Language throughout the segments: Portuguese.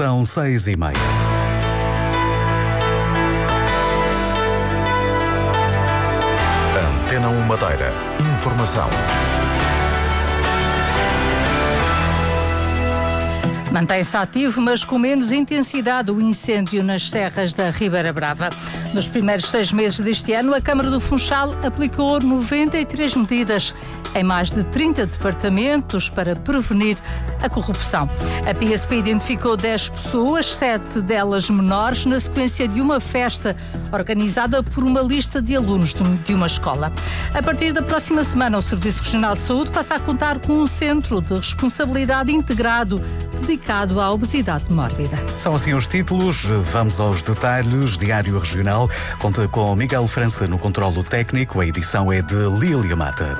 São seis e meia. Antena 1 Madeira. Informação. Mantém-se ativo, mas com menos intensidade, o incêndio nas serras da Ribeira Brava. Nos primeiros seis meses deste ano, a Câmara do Funchal aplicou 93 medidas em mais de 30 departamentos para prevenir a corrupção. A PSP identificou 10 pessoas, sete delas menores, na sequência de uma festa organizada por uma lista de alunos de uma escola. A partir da próxima semana, o Serviço Regional de Saúde passa a contar com um centro de responsabilidade integrado dedicado à obesidade mórbida. São assim os títulos. Vamos aos detalhes. Diário Regional conta com Miguel França no controlo técnico. A edição é de Lília Mata.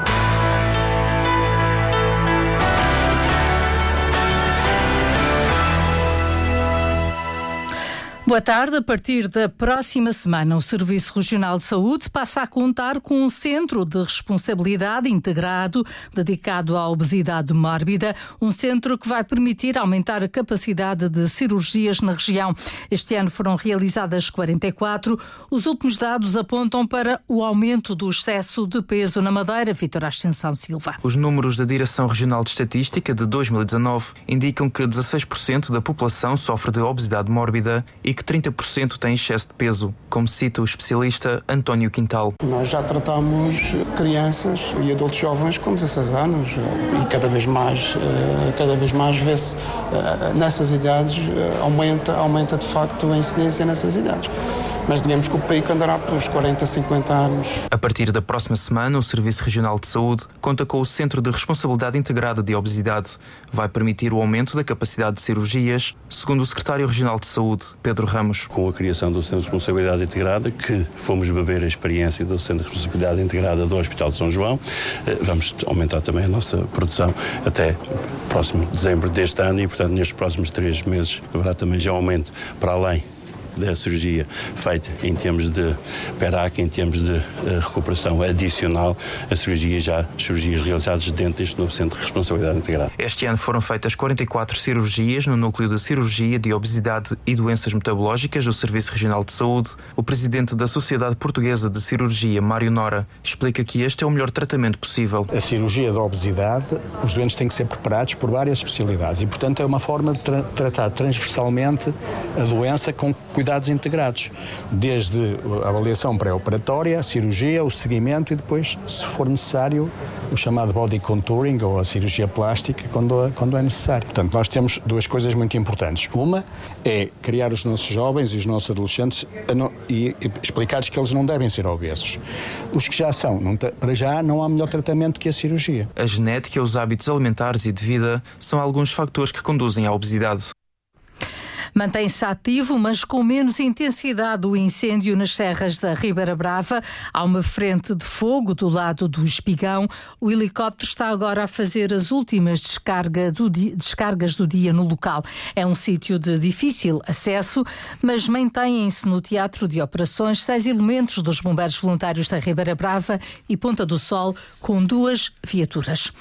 Boa tarde. A partir da próxima semana, o Serviço Regional de Saúde passa a contar com um centro de responsabilidade integrado dedicado à obesidade mórbida, um centro que vai permitir aumentar a capacidade de cirurgias na região. Este ano foram realizadas 44. Os últimos dados apontam para o aumento do excesso de peso na Madeira. Vitor Ascensão Silva. Os números da Direção Regional de Estatística de 2019 indicam que 16% da população sofre de obesidade mórbida e que 30% têm excesso de peso, como cita o especialista António Quintal. Nós já tratamos crianças e adultos jovens com 16 anos e cada vez mais, eh, cada vez mais vê-se eh, nessas idades eh, aumenta, aumenta de facto a incidência nessas idades mas digamos que o pico andará pelos 40, 50 anos. A partir da próxima semana, o Serviço Regional de Saúde conta com o Centro de Responsabilidade Integrada de Obesidade. Vai permitir o aumento da capacidade de cirurgias, segundo o Secretário Regional de Saúde, Pedro Ramos. Com a criação do Centro de Responsabilidade Integrada, que fomos beber a experiência do Centro de Responsabilidade Integrada do Hospital de São João, eh, vamos aumentar também a nossa produção até próximo dezembro deste ano e, portanto, nestes próximos três meses haverá também já aumento para além da cirurgia feita em termos de PERAC, em termos de uh, recuperação adicional, a cirurgia já, cirurgias realizadas dentro deste novo Centro de Responsabilidade Integrada. Este ano foram feitas 44 cirurgias no núcleo de cirurgia de obesidade e doenças metabológicas do Serviço Regional de Saúde. O presidente da Sociedade Portuguesa de Cirurgia, Mário Nora, explica que este é o melhor tratamento possível. A cirurgia da obesidade, os doentes têm que ser preparados por várias especialidades e, portanto, é uma forma de tra tratar transversalmente a doença com cuidados integrados, desde a avaliação pré-operatória, a cirurgia, o seguimento e depois, se for necessário, o chamado body contouring ou a cirurgia plástica quando, quando é necessário. Portanto, nós temos duas coisas muito importantes. Uma é criar os nossos jovens e os nossos adolescentes e, e explicar-lhes que eles não devem ser obesos. Os que já são, não, para já, não há melhor tratamento que a cirurgia. A genética, os hábitos alimentares e de vida são alguns fatores que conduzem à obesidade. Mantém-se ativo, mas com menos intensidade, o incêndio nas serras da Ribeira Brava. Há uma frente de fogo do lado do espigão. O helicóptero está agora a fazer as últimas descarga do dia, descargas do dia no local. É um sítio de difícil acesso, mas mantêm-se no Teatro de Operações seis elementos dos Bombeiros Voluntários da Ribeira Brava e Ponta do Sol, com duas viaturas.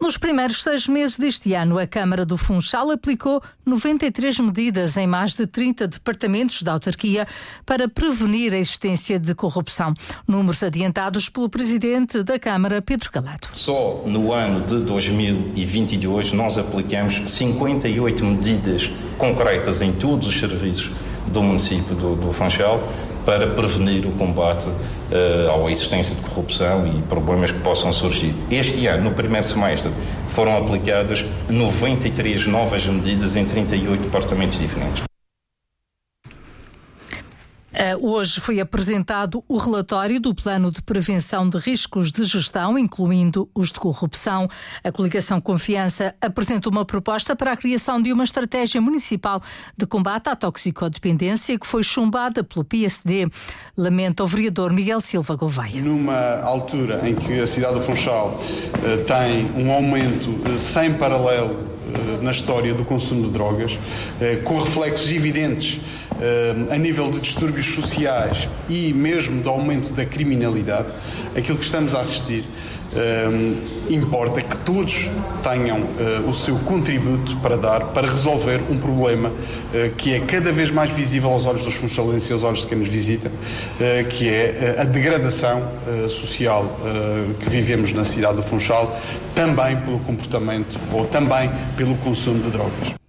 Nos primeiros seis meses deste ano, a Câmara do Funchal aplicou 93 medidas em mais de 30 departamentos da autarquia para prevenir a existência de corrupção. Números adiantados pelo presidente da Câmara, Pedro Calado. Só no ano de 2022 nós aplicamos 58 medidas concretas em todos os serviços do município do, do Funchal para prevenir o combate uh, à existência de corrupção e problemas que possam surgir. Este ano, no primeiro semestre, foram aplicadas 93 novas medidas em 38 departamentos diferentes. Uh, hoje foi apresentado o relatório do Plano de Prevenção de Riscos de Gestão, incluindo os de corrupção. A coligação Confiança apresenta uma proposta para a criação de uma estratégia municipal de combate à toxicodependência que foi chumbada pelo PSD. Lamenta o vereador Miguel Silva Gouveia. Numa altura em que a cidade do Funchal uh, tem um aumento uh, sem paralelo na história do consumo de drogas, com reflexos evidentes a nível de distúrbios sociais e mesmo do aumento da criminalidade, aquilo que estamos a assistir importa que todos tenham uh, o seu contributo para dar, para resolver um problema uh, que é cada vez mais visível aos olhos dos funcionários e aos olhos de quem nos visita, uh, que é a degradação social que vivemos na cidade do Funchal, também pelo comportamento ou também pelo consumo de drogas.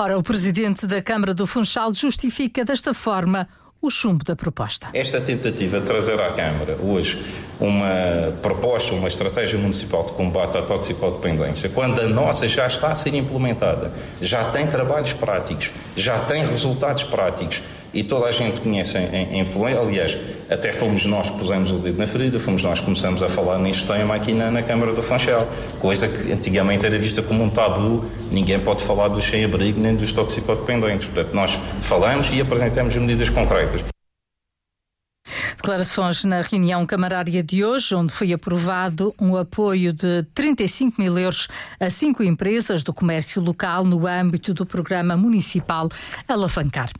Ora, o presidente da Câmara do Funchal justifica desta forma o chumbo da proposta. Esta tentativa de trazer à Câmara hoje uma proposta, uma estratégia municipal de combate à toxicodependência, quando a nossa já está a ser implementada, já tem trabalhos práticos, já tem resultados práticos e toda a gente conhece em, em aliás, até fomos nós que pusemos o dedo na ferida, fomos nós que começamos a falar neste tema aqui na, na Câmara do Funchal, coisa que antigamente era vista como um tabu, ninguém pode falar dos sem-abrigo nem dos toxicodependentes, portanto nós falamos e apresentamos medidas concretas. Declarações na reunião camarária de hoje, onde foi aprovado um apoio de 35 mil euros a cinco empresas do comércio local no âmbito do programa municipal Alavancar.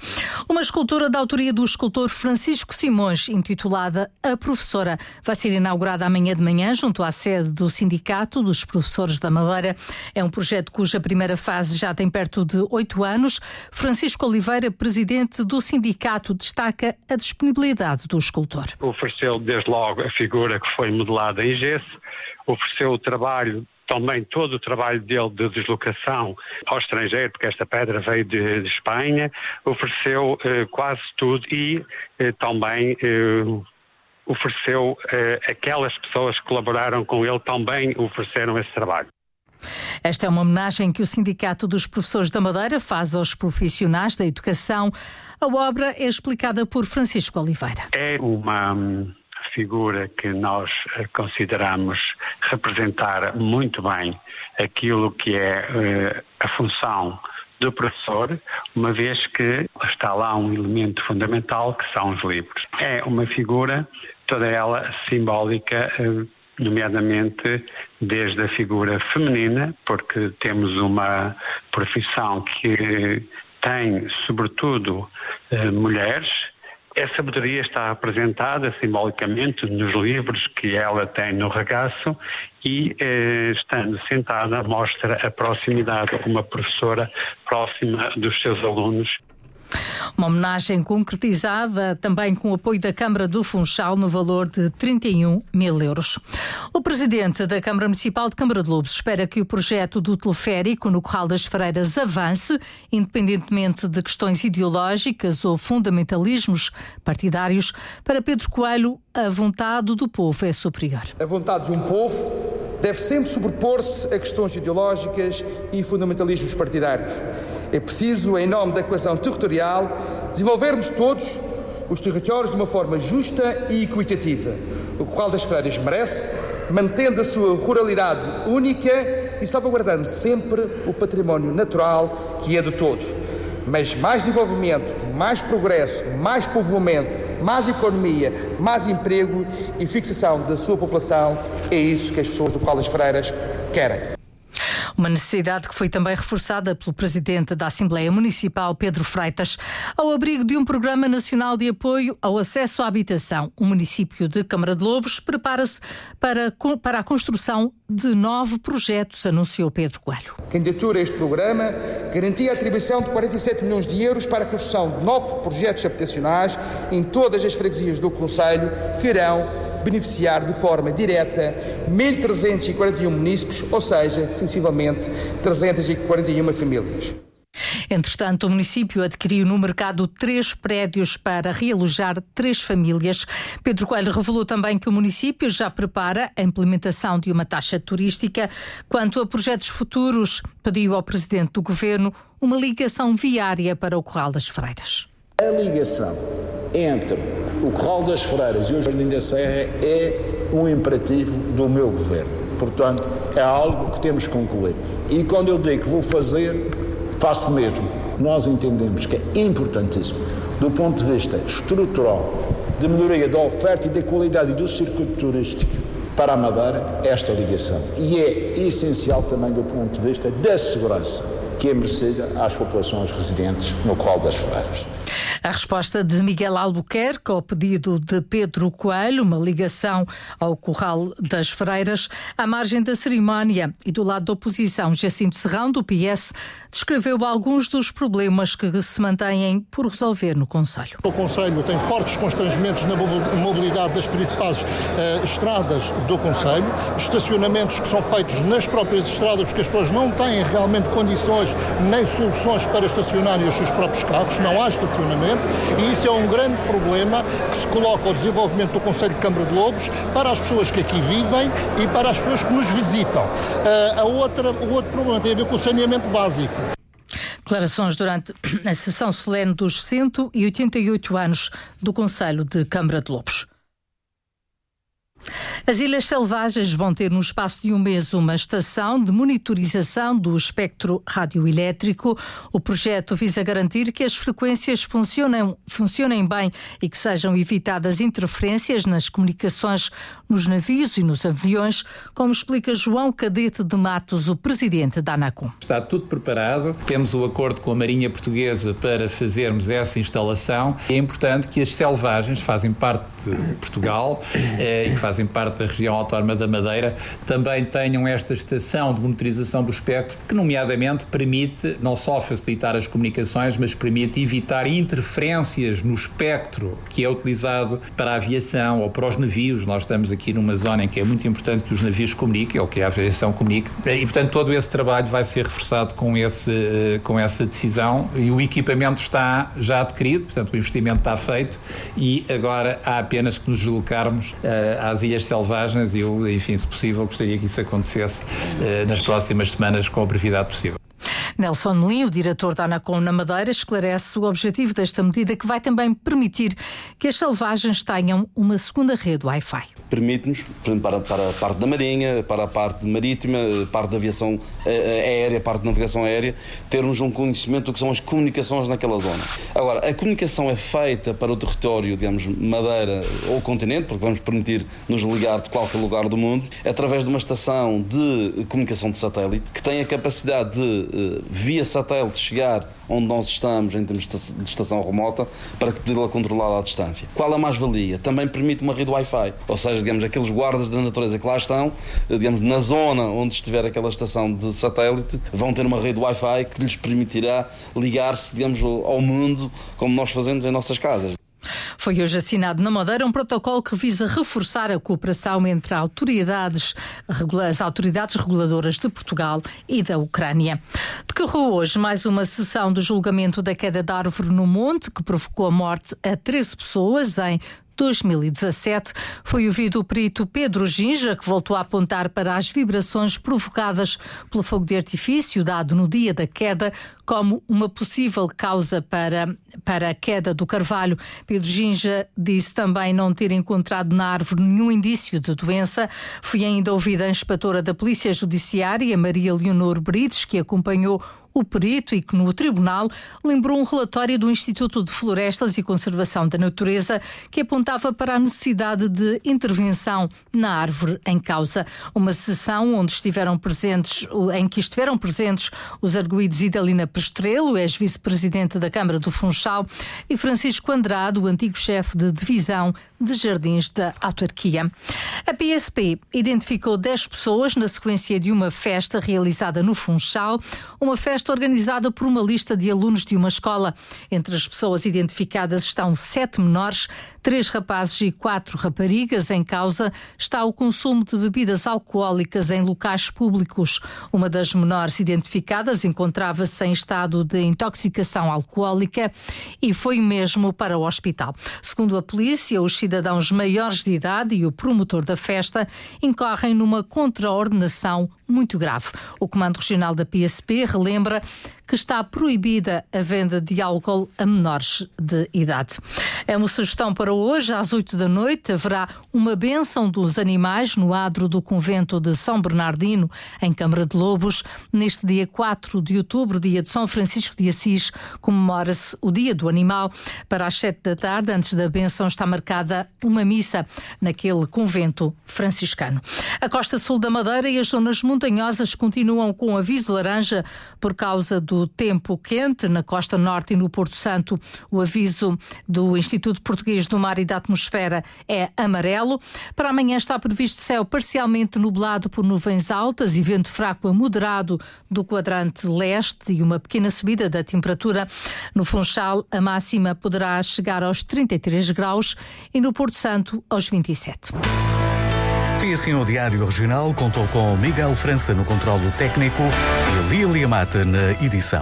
Uma escultura da autoria do escultor Francisco Simões, intitulada A Professora, vai ser inaugurada amanhã de manhã junto à sede do Sindicato dos Professores da Madeira. É um projeto cuja primeira fase já tem perto de oito anos. Francisco Oliveira, presidente do sindicato, destaca a disponibilidade do escultor Ofereceu desde logo a figura que foi modelada em gesso, ofereceu o trabalho também todo o trabalho dele de deslocação ao estrangeiro, porque esta pedra veio de, de Espanha, ofereceu eh, quase tudo e eh, também eh, ofereceu eh, aquelas pessoas que colaboraram com ele também ofereceram esse trabalho. Esta é uma homenagem que o Sindicato dos Professores da Madeira faz aos profissionais da educação. A obra é explicada por Francisco Oliveira. É uma hum, figura que nós eh, consideramos representar muito bem aquilo que é uh, a função do professor, uma vez que está lá um elemento fundamental que são os livros. É uma figura, toda ela simbólica, uh, nomeadamente desde a figura feminina, porque temos uma profissão que tem, sobretudo, eh, mulheres. Essa sabedoria está apresentada simbolicamente nos livros que ela tem no regaço e, eh, estando sentada, mostra a proximidade uma professora próxima dos seus alunos. Uma homenagem concretizada também com o apoio da Câmara do Funchal no valor de 31 mil euros. O presidente da Câmara Municipal de Câmara de Lobos espera que o projeto do teleférico no Corral das Freiras avance, independentemente de questões ideológicas ou fundamentalismos partidários. Para Pedro Coelho, a vontade do povo é superior. A vontade de um povo deve sempre sobrepor-se a questões ideológicas e fundamentalismos partidários. É preciso, em nome da coesão territorial, desenvolvermos todos os territórios de uma forma justa e equitativa, o qual das Freiras merece, mantendo a sua ruralidade única e salvaguardando sempre o património natural que é de todos. Mas mais desenvolvimento, mais progresso, mais povoamento, mais economia, mais emprego e fixação da sua população é isso que as pessoas do das Freiras querem. Uma necessidade que foi também reforçada pelo presidente da Assembleia Municipal, Pedro Freitas, ao abrigo de um Programa Nacional de Apoio ao Acesso à Habitação. O município de Câmara de Lobos prepara-se para, para a construção de nove projetos, anunciou Pedro Coelho. Candidatura a este programa garantia a atribuição de 47 milhões de euros para a construção de nove projetos habitacionais em todas as freguesias do Conselho, que beneficiar de forma direta 1.341 munícipes, ou seja, sensivelmente 341 famílias. Entretanto, o município adquiriu no mercado três prédios para realojar três famílias. Pedro Coelho revelou também que o município já prepara a implementação de uma taxa turística. Quanto a projetos futuros, pediu ao presidente do governo uma ligação viária para o Corral das Freiras. A ligação entre o Corral das Freiras e o Jardim da Serra é um imperativo do meu governo. Portanto, é algo que temos que concluir. E quando eu digo que vou fazer, faço mesmo. Nós entendemos que é importantíssimo, do ponto de vista estrutural, de melhoria da oferta e da qualidade do circuito turístico para a Madeira, esta ligação. E é essencial também do ponto de vista da segurança que é merecida às populações residentes no Corral das Freiras. A resposta de Miguel Albuquerque ao pedido de Pedro Coelho, uma ligação ao Corral das Freiras, à margem da cerimónia e do lado da oposição, Jacinto Serrão, do PS, descreveu alguns dos problemas que se mantêm por resolver no Conselho. O Conselho tem fortes constrangimentos na mobilidade das principais uh, estradas do Conselho, estacionamentos que são feitos nas próprias estradas porque as pessoas não têm realmente condições nem soluções para estacionarem os seus próprios carros, não há estacionamento e isso é um grande problema que se coloca ao desenvolvimento do Conselho de Câmara de Lobos para as pessoas que aqui vivem e para as pessoas que nos visitam. Uh, a outra, o outro problema tem a ver com o saneamento básico. Declarações durante a sessão solene dos 188 anos do Conselho de Câmara de Lobos. As Ilhas Selvagens vão ter no espaço de um mês uma estação de monitorização do espectro radioelétrico. O projeto visa garantir que as frequências funcionem, funcionem bem e que sejam evitadas interferências nas comunicações nos navios e nos aviões, como explica João Cadete de Matos, o presidente da ANACOM. Está tudo preparado, temos o acordo com a Marinha Portuguesa para fazermos essa instalação. É importante que as selvagens fazem parte de Portugal eh, e que fazem parte da região autónoma da Madeira também tenham esta estação de monitorização do espectro que, nomeadamente, permite não só facilitar as comunicações, mas permite evitar interferências no espectro que é utilizado para a aviação ou para os navios. Nós estamos aqui numa zona em que é muito importante que os navios comuniquem ou que a aviação comunique e, portanto, todo esse trabalho vai ser reforçado com, esse, eh, com essa decisão e o equipamento está já adquirido, portanto, o investimento está feito e agora há apenas que nos deslocarmos uh, às Ilhas Selvagens e eu, enfim, se possível, gostaria que isso acontecesse uh, nas próximas semanas com a brevidade possível. Nelson Melim, o diretor da Anacom na Madeira, esclarece o objetivo desta medida que vai também permitir que as selvagens tenham uma segunda rede Wi-Fi. Permite-nos, para, para a parte da marinha, para a parte marítima, parte da aviação eh, eh, aérea, parte da navegação aérea, termos um conhecimento do que são as comunicações naquela zona. Agora, a comunicação é feita para o território, digamos, Madeira ou continente, porque vamos permitir nos ligar de qualquer lugar do mundo, através de uma estação de comunicação de satélite que tem a capacidade de eh, via satélite chegar onde nós estamos em termos de estação remota para poder controlar à distância. Qual a mais-valia? Também permite uma rede Wi-Fi, ou seja, digamos, aqueles guardas da natureza que lá estão, digamos, na zona onde estiver aquela estação de satélite, vão ter uma rede Wi-Fi que lhes permitirá ligar-se, digamos, ao mundo como nós fazemos em nossas casas. Foi hoje assinado na Madeira um protocolo que visa reforçar a cooperação entre autoridades, as autoridades reguladoras de Portugal e da Ucrânia. Decorreu hoje mais uma sessão do julgamento da queda de árvore no Monte, que provocou a morte a 13 pessoas em 2017, foi ouvido o perito Pedro Ginja, que voltou a apontar para as vibrações provocadas pelo fogo de artifício dado no dia da queda como uma possível causa para, para a queda do carvalho. Pedro Ginja disse também não ter encontrado na árvore nenhum indício de doença. Foi ainda ouvida a inspetora da Polícia Judiciária, Maria Leonor Brites, que acompanhou o perito e que no tribunal lembrou um relatório do Instituto de Florestas e Conservação da Natureza que apontava para a necessidade de intervenção na árvore em causa. Uma sessão onde estiveram presentes, em que estiveram presentes os arguídos Idalina Pestrelo, ex-vice-presidente da Câmara do Funchal, e Francisco Andrade, o antigo chefe de divisão de jardins da autarquia. A PSP identificou 10 pessoas na sequência de uma festa realizada no Funchal, uma festa organizada por uma lista de alunos de uma escola. Entre as pessoas identificadas estão sete menores, três rapazes e quatro raparigas. Em causa está o consumo de bebidas alcoólicas em locais públicos. Uma das menores identificadas encontrava-se em estado de intoxicação alcoólica e foi mesmo para o hospital. Segundo a polícia, os cidadãos maiores de idade e o promotor da festa incorrem numa contraordenação muito grave. O Comando Regional da PSP relembra que está proibida a venda de álcool a menores de idade. É uma sugestão para hoje, às 8 da noite, haverá uma benção dos animais no adro do convento de São Bernardino, em Câmara de Lobos. Neste dia 4 de outubro, dia de São Francisco de Assis, comemora-se o Dia do Animal. Para as 7 da tarde, antes da benção, está marcada uma missa naquele convento franciscano. A costa sul da Madeira e as zonas montanhosas continuam com aviso laranja por causa do do tempo quente na costa norte e no Porto Santo. O aviso do Instituto Português do Mar e da Atmosfera é amarelo. Para amanhã está previsto céu parcialmente nublado por nuvens altas e vento fraco a moderado do quadrante leste e uma pequena subida da temperatura. No Funchal, a máxima poderá chegar aos 33 graus e no Porto Santo aos 27. Foi assim o Diário Regional, contou com Miguel França no controlo técnico e Lília Mata na edição.